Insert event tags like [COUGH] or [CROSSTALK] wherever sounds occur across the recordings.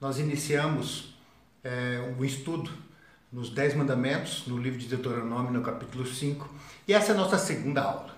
nós iniciamos é, um estudo nos Dez Mandamentos, no livro de Deuteronômio, no capítulo 5, e essa é a nossa segunda aula.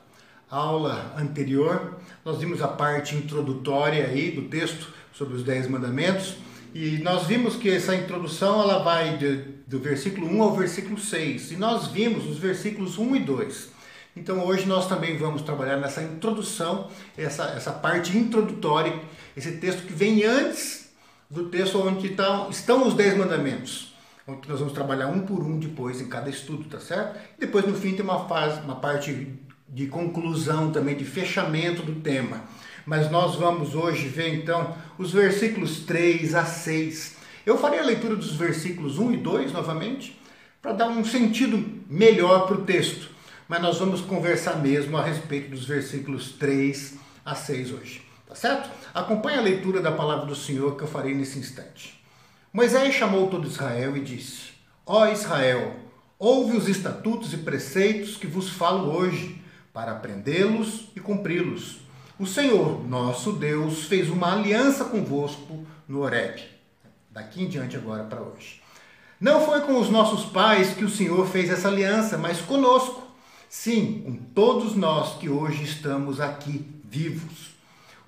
A aula anterior, nós vimos a parte introdutória aí do texto sobre os Dez Mandamentos, e nós vimos que essa introdução ela vai de, do versículo 1 ao versículo 6, e nós vimos os versículos 1 e 2. Então hoje nós também vamos trabalhar nessa introdução, essa, essa parte introdutória, esse texto que vem antes do texto onde estão, estão os Dez Mandamentos, onde nós vamos trabalhar um por um depois em cada estudo, tá certo? Depois no fim tem uma, fase, uma parte de conclusão também, de fechamento do tema. Mas nós vamos hoje ver então os versículos 3 a 6. Eu farei a leitura dos versículos 1 e 2 novamente, para dar um sentido melhor para o texto mas nós vamos conversar mesmo a respeito dos versículos 3 a 6 hoje. Tá certo? Acompanhe a leitura da palavra do Senhor que eu farei nesse instante. Moisés chamou todo Israel e disse: Ó Israel, ouve os estatutos e preceitos que vos falo hoje, para aprendê-los e cumpri-los. O Senhor, nosso Deus, fez uma aliança convosco no Horeb. Daqui em diante agora para hoje. Não foi com os nossos pais que o Senhor fez essa aliança, mas conosco Sim, com todos nós que hoje estamos aqui vivos.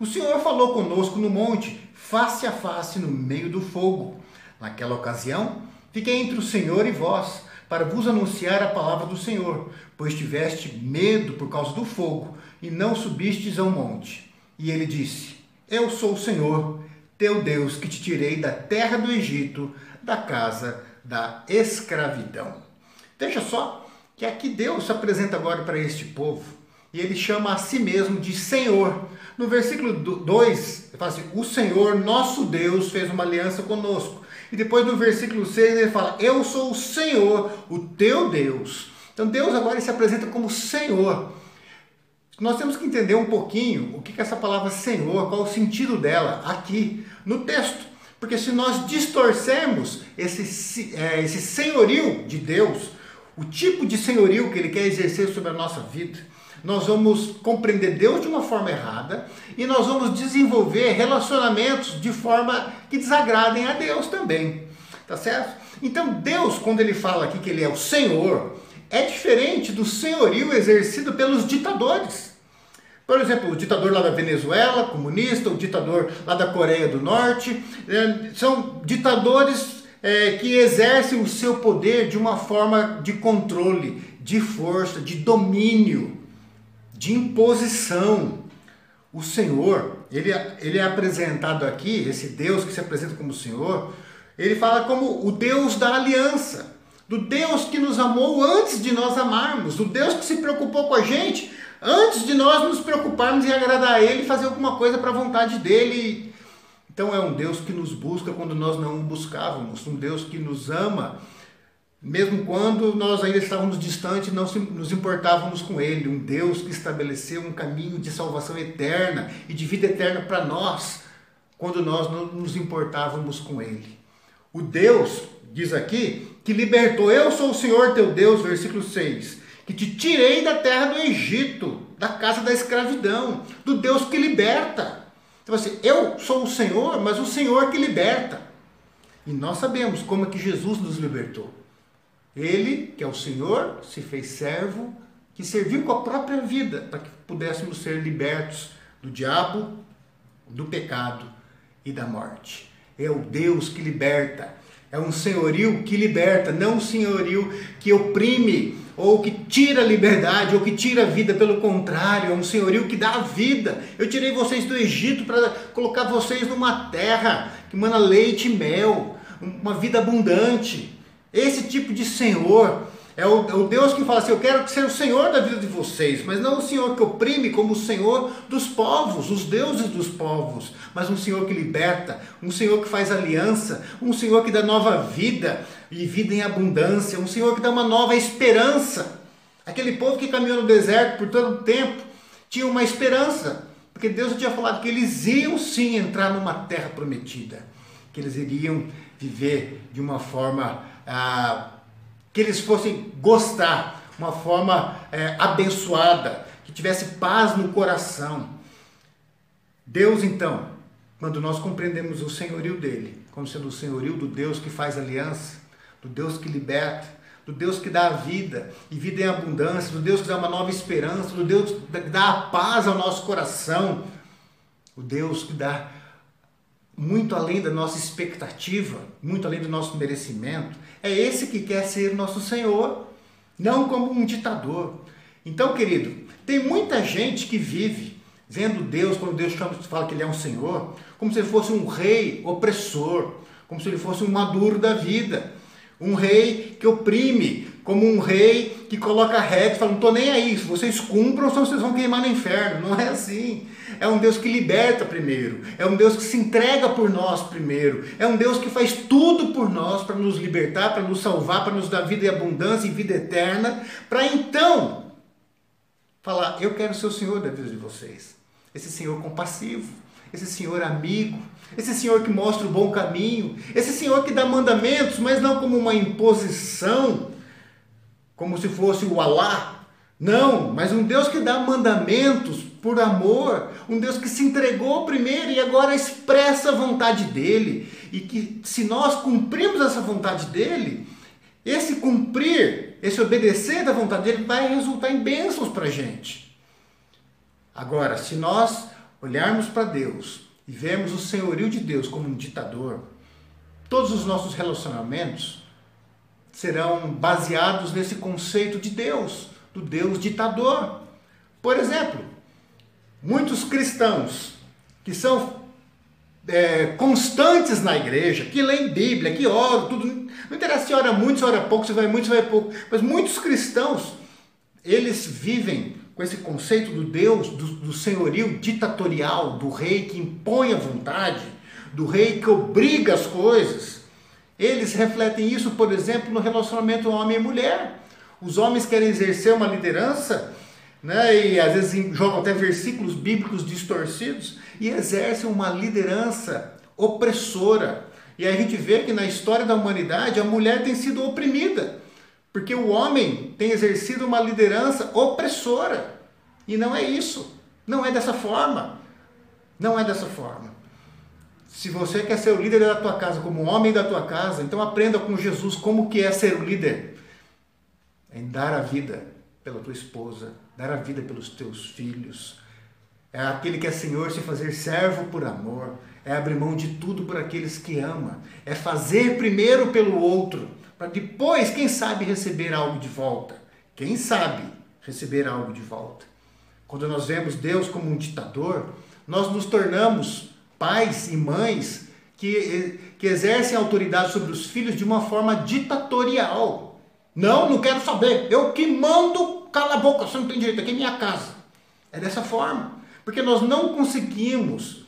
O Senhor falou conosco no monte, face a face no meio do fogo. Naquela ocasião, fiquei entre o Senhor e vós, para vos anunciar a palavra do Senhor, pois tiveste medo por causa do fogo e não subistes ao monte. E ele disse: Eu sou o Senhor, teu Deus, que te tirei da terra do Egito, da casa da escravidão. Veja só, que aqui Deus se apresenta agora para este povo e ele chama a si mesmo de Senhor. No versículo 2, ele fala assim: O Senhor, nosso Deus, fez uma aliança conosco. E depois no versículo 6 ele fala: Eu sou o Senhor, o teu Deus. Então Deus agora se apresenta como Senhor. Nós temos que entender um pouquinho o que é essa palavra Senhor, qual o sentido dela aqui no texto. Porque se nós distorcemos esse, é, esse senhorio de Deus, o tipo de senhorio que ele quer exercer sobre a nossa vida, nós vamos compreender Deus de uma forma errada e nós vamos desenvolver relacionamentos de forma que desagradem a Deus também. Tá certo? Então, Deus, quando ele fala aqui que ele é o Senhor, é diferente do senhorio exercido pelos ditadores. Por exemplo, o ditador lá da Venezuela, comunista, o ditador lá da Coreia do Norte, eh, são ditadores é, que exerce o seu poder de uma forma de controle, de força, de domínio, de imposição. O Senhor, ele, ele é apresentado aqui, esse Deus que se apresenta como Senhor, ele fala como o Deus da aliança, do Deus que nos amou antes de nós amarmos, do Deus que se preocupou com a gente antes de nós nos preocuparmos em agradar a Ele, fazer alguma coisa para a vontade dEle então é um Deus que nos busca quando nós não o buscávamos, um Deus que nos ama, mesmo quando nós ainda estávamos distantes não nos importávamos com Ele, um Deus que estabeleceu um caminho de salvação eterna e de vida eterna para nós, quando nós não nos importávamos com Ele. O Deus, diz aqui, que libertou, eu sou o Senhor teu Deus, versículo 6, que te tirei da terra do Egito, da casa da escravidão, do Deus que liberta. Então assim, eu sou o Senhor, mas o Senhor que liberta. E nós sabemos como é que Jesus nos libertou. Ele, que é o Senhor, se fez servo, que serviu com a própria vida para que pudéssemos ser libertos do diabo, do pecado e da morte. É o Deus que liberta. É um senhorio que liberta, não um senhorio que oprime, ou que tira a liberdade, ou que tira a vida, pelo contrário, é um senhorio que dá a vida. Eu tirei vocês do Egito para colocar vocês numa terra que manda leite e mel, uma vida abundante. Esse tipo de senhor é o, é o, Deus que fala assim: Eu quero ser o Senhor da vida de vocês, mas não o Senhor que oprime como o Senhor dos povos, os deuses dos povos, mas um Senhor que liberta, um Senhor que faz aliança, um Senhor que dá nova vida e vida em abundância, um Senhor que dá uma nova esperança. Aquele povo que caminhou no deserto por tanto tempo tinha uma esperança, porque Deus tinha falado que eles iam sim entrar numa terra prometida, que eles iriam viver de uma forma. Ah, que eles fossem gostar, uma forma é, abençoada, que tivesse paz no coração. Deus então quando nós compreendemos o senhorio dele, como sendo o senhorio do Deus que faz aliança, do Deus que liberta, do Deus que dá vida e vida em abundância, do Deus que dá uma nova esperança, do Deus que dá a paz ao nosso coração, o Deus que dá muito além da nossa expectativa, muito além do nosso merecimento. É esse que quer ser nosso Senhor, não como um ditador. Então, querido, tem muita gente que vive vendo Deus, quando Deus fala que Ele é um Senhor, como se ele fosse um rei opressor, como se ele fosse um maduro da vida, um rei que oprime, como um rei que coloca reto, fala, não estou nem aí, se vocês cumpram, senão vocês vão queimar no inferno. Não é assim. É um Deus que liberta primeiro, é um Deus que se entrega por nós primeiro, é um Deus que faz tudo por nós para nos libertar, para nos salvar, para nos dar vida e abundância e vida eterna, para então falar: Eu quero ser o Senhor da vida de vocês esse Senhor compassivo, esse Senhor amigo, esse Senhor que mostra o bom caminho, esse Senhor que dá mandamentos, mas não como uma imposição, como se fosse o Alá. Não, mas um Deus que dá mandamentos por amor, um Deus que se entregou primeiro e agora expressa a vontade dele, e que se nós cumprirmos essa vontade dele, esse cumprir, esse obedecer da vontade dele vai resultar em bênçãos para a gente. Agora, se nós olharmos para Deus e vemos o senhorio de Deus como um ditador, todos os nossos relacionamentos serão baseados nesse conceito de Deus, do Deus ditador. Por exemplo, muitos cristãos que são é, constantes na igreja, que leem Bíblia, que oram, tudo. Não interessa se ora muito, se ora pouco, se vai muito, se vai pouco. Mas muitos cristãos, eles vivem com esse conceito do Deus, do, do senhorio ditatorial, do rei que impõe a vontade, do rei que obriga as coisas. Eles refletem isso, por exemplo, no relacionamento homem e mulher. Os homens querem exercer uma liderança, né, e às vezes jogam até versículos bíblicos distorcidos, e exercem uma liderança opressora. E a gente vê que na história da humanidade a mulher tem sido oprimida. Porque o homem tem exercido uma liderança opressora. E não é isso. Não é dessa forma. Não é dessa forma. Se você quer ser o líder da tua casa, como homem da tua casa, então aprenda com Jesus como que é ser o líder. É dar a vida pela tua esposa, dar a vida pelos teus filhos. É aquele que é Senhor se fazer servo por amor. É abrir mão de tudo por aqueles que ama. É fazer primeiro pelo outro para depois, quem sabe, receber algo de volta. Quem sabe receber algo de volta. Quando nós vemos Deus como um ditador, nós nos tornamos pais e mães que, que exercem autoridade sobre os filhos de uma forma ditatorial. Não, não quero saber. Eu que mando, cala a boca, você não tem direito, aqui é minha casa. É dessa forma. Porque nós não conseguimos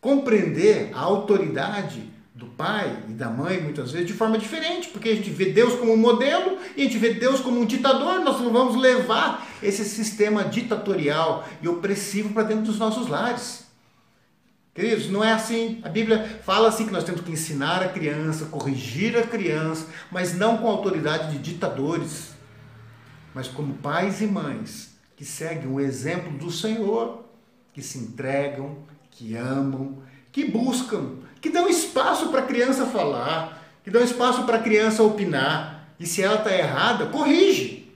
compreender a autoridade do pai e da mãe, muitas vezes, de forma diferente, porque a gente vê Deus como um modelo e a gente vê Deus como um ditador, nós não vamos levar esse sistema ditatorial e opressivo para dentro dos nossos lares. Queridos, não é assim. A Bíblia fala assim que nós temos que ensinar a criança, corrigir a criança, mas não com a autoridade de ditadores, mas como pais e mães que seguem o exemplo do Senhor, que se entregam, que amam, que buscam que dão espaço para a criança falar, que dão espaço para a criança opinar. E se ela está errada, corrige.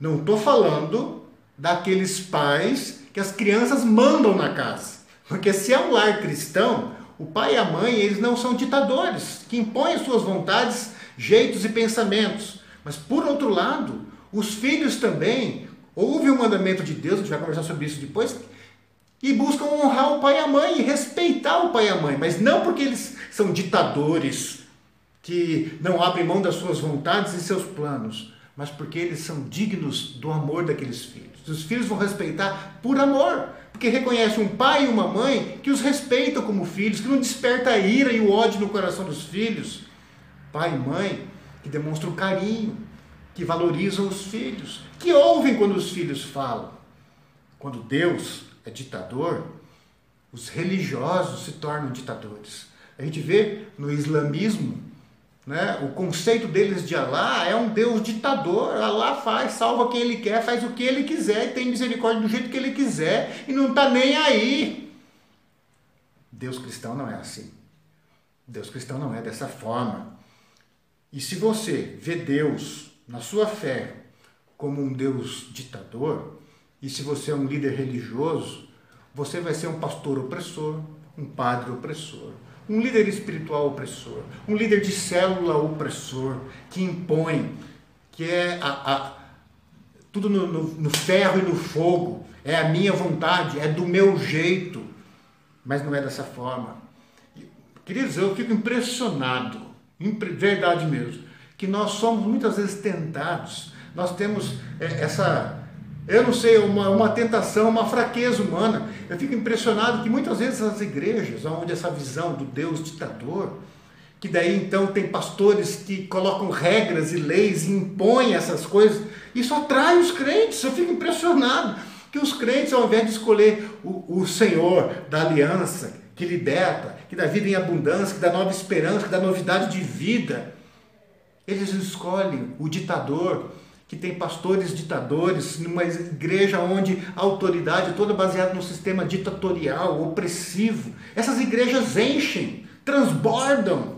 Não estou falando daqueles pais que as crianças mandam na casa. Porque se é um lar cristão, o pai e a mãe, eles não são ditadores, que impõem suas vontades, jeitos e pensamentos. Mas por outro lado, os filhos também, houve um mandamento de Deus, a gente vai conversar sobre isso depois, e buscam honrar o pai e a mãe e respeitar o pai e a mãe, mas não porque eles são ditadores que não abrem mão das suas vontades e seus planos, mas porque eles são dignos do amor daqueles filhos. Os filhos vão respeitar por amor, porque reconhecem um pai e uma mãe que os respeitam como filhos, que não desperta a ira e o ódio no coração dos filhos. Pai e mãe que demonstram carinho, que valorizam os filhos, que ouvem quando os filhos falam. Quando Deus é ditador, os religiosos se tornam ditadores. A gente vê no islamismo, né, o conceito deles de Alá é um Deus ditador. Alá faz, salva quem ele quer, faz o que ele quiser, e tem misericórdia do jeito que ele quiser e não está nem aí. Deus cristão não é assim. Deus cristão não é dessa forma. E se você vê Deus na sua fé como um Deus ditador, e se você é um líder religioso, você vai ser um pastor opressor, um padre opressor, um líder espiritual opressor, um líder de célula opressor, que impõe, que é a, a tudo no, no, no ferro e no fogo, é a minha vontade, é do meu jeito, mas não é dessa forma. Queridos, eu fico impressionado, verdade mesmo, que nós somos muitas vezes tentados, nós temos é, essa eu não sei, uma, uma tentação, uma fraqueza humana. Eu fico impressionado que muitas vezes as igrejas, onde essa visão do Deus ditador, que daí então tem pastores que colocam regras e leis e impõem essas coisas, isso atrai os crentes. Eu fico impressionado que os crentes, ao invés de escolher o, o Senhor da aliança, que liberta, que dá vida em abundância, que dá nova esperança, que dá novidade de vida, eles escolhem o ditador, que tem pastores ditadores, numa igreja onde a autoridade é toda baseada no sistema ditatorial, opressivo. Essas igrejas enchem, transbordam.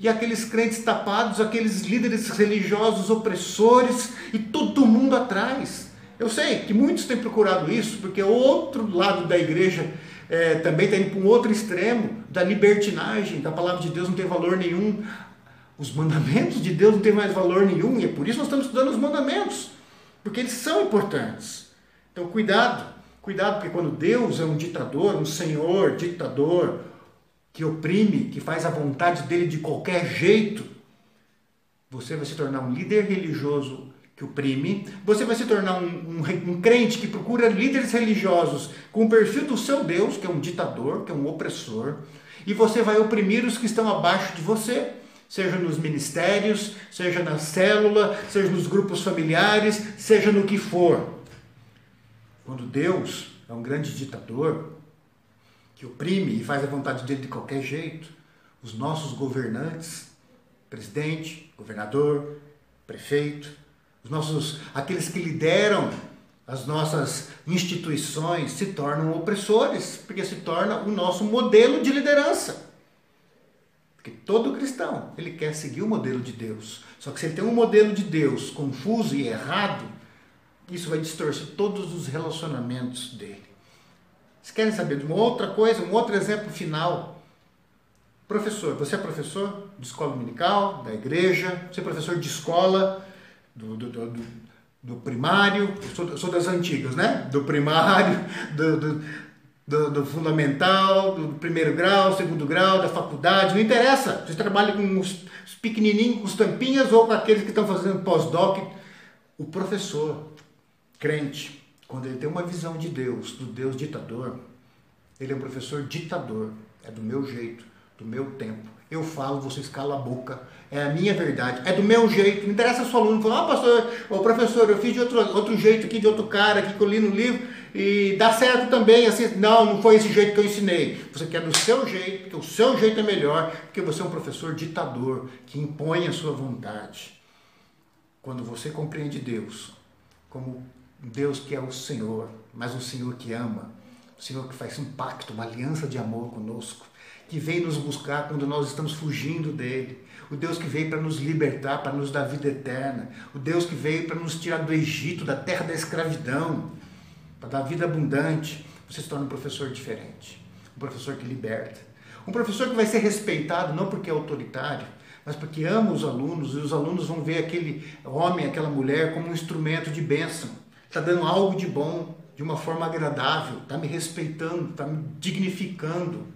E aqueles crentes tapados, aqueles líderes religiosos opressores e todo mundo atrás. Eu sei que muitos têm procurado isso, porque o outro lado da igreja é, também está indo para um outro extremo, da libertinagem, da palavra de Deus não tem valor nenhum. Os mandamentos de Deus não têm mais valor nenhum, e é por isso nós estamos estudando os mandamentos, porque eles são importantes. Então, cuidado, cuidado, porque quando Deus é um ditador, um senhor ditador, que oprime, que faz a vontade dele de qualquer jeito, você vai se tornar um líder religioso que oprime, você vai se tornar um, um, um, crente que procura líderes religiosos com o perfil do seu Deus, que é um ditador, que é um opressor, e você vai oprimir os que estão abaixo de você seja nos ministérios, seja na célula, seja nos grupos familiares, seja no que for. Quando Deus é um grande ditador que oprime e faz a vontade dele de qualquer jeito, os nossos governantes, presidente, governador, prefeito, os nossos aqueles que lideram as nossas instituições se tornam opressores, porque se torna o nosso modelo de liderança. Porque todo cristão, ele quer seguir o modelo de Deus. Só que se ele tem um modelo de Deus confuso e errado, isso vai distorcer todos os relacionamentos dele. Vocês querem saber de uma outra coisa, um outro exemplo final? Professor, você é professor de escola dominical, da igreja, você é professor de escola, do, do, do, do primário, eu sou, eu sou, das antigas, né? Do primário, [LAUGHS] do, do, do, fundamental, do primeiro grau, segundo grau, da faculdade, não interessa. Você trabalha com os, os pequenininhos, com os tampinhas ou com aqueles que estão fazendo pós-doc. O professor, crente, quando ele tem uma visão de Deus, do Deus ditador, ele é um professor ditador, é do meu jeito, do meu tempo. Eu falo, vocês calam a boca, é a minha verdade, é do meu jeito. Não interessa se o aluno falar, ah, pastor, o professor, eu fiz de outro, outro jeito aqui, de outro cara aqui que eu li no livro e dá certo também, assim, não, não foi esse jeito que eu ensinei. Você quer do seu jeito, porque o seu jeito é melhor, porque você é um professor ditador que impõe a sua vontade. Quando você compreende Deus como Deus que é o Senhor, mas um Senhor que ama, um Senhor que faz um pacto, uma aliança de amor conosco, que veio nos buscar quando nós estamos fugindo dele, o Deus que veio para nos libertar, para nos dar vida eterna, o Deus que veio para nos tirar do Egito, da terra da escravidão, para dar vida abundante, você se torna um professor diferente. Um professor que liberta. Um professor que vai ser respeitado não porque é autoritário, mas porque ama os alunos e os alunos vão ver aquele homem, aquela mulher como um instrumento de bênção. Está dando algo de bom, de uma forma agradável, está me respeitando, está me dignificando.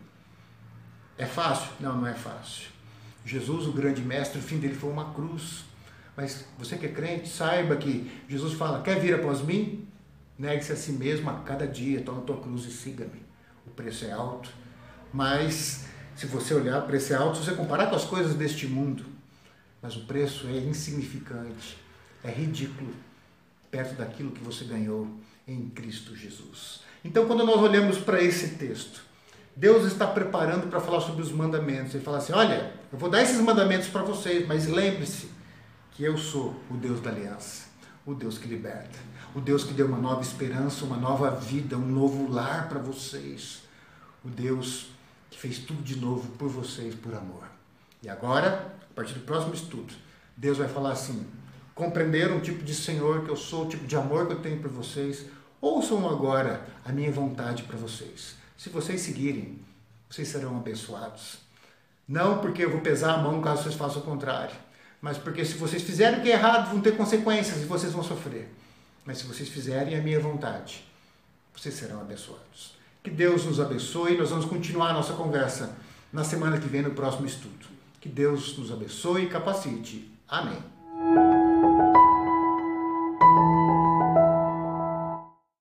É fácil? Não, não é fácil. Jesus, o grande mestre, o fim dele foi uma cruz. Mas você que é crente, saiba que Jesus fala: quer vir após mim? Negue-se a si mesmo a cada dia, toma tua cruz e siga-me. O preço é alto, mas se você olhar, o preço é alto se você comparar com as coisas deste mundo. Mas o preço é insignificante, é ridículo perto daquilo que você ganhou em Cristo Jesus. Então, quando nós olhamos para esse texto, Deus está preparando para falar sobre os mandamentos. Ele fala assim: Olha, eu vou dar esses mandamentos para vocês, mas lembre-se que eu sou o Deus da aliança, o Deus que liberta o Deus que deu uma nova esperança, uma nova vida, um novo lar para vocês, o Deus que fez tudo de novo por vocês, por amor. E agora, a partir do próximo estudo, Deus vai falar assim: compreenderam o tipo de Senhor que eu sou, o tipo de amor que eu tenho por vocês? Ouçam agora a minha vontade para vocês. Se vocês seguirem, vocês serão abençoados. Não porque eu vou pesar a mão caso vocês façam o contrário, mas porque se vocês fizerem o que é errado, vão ter consequências e vocês vão sofrer. Mas se vocês fizerem a minha vontade, vocês serão abençoados. Que Deus nos abençoe. Nós vamos continuar a nossa conversa na semana que vem, no próximo estudo. Que Deus nos abençoe e capacite. Amém.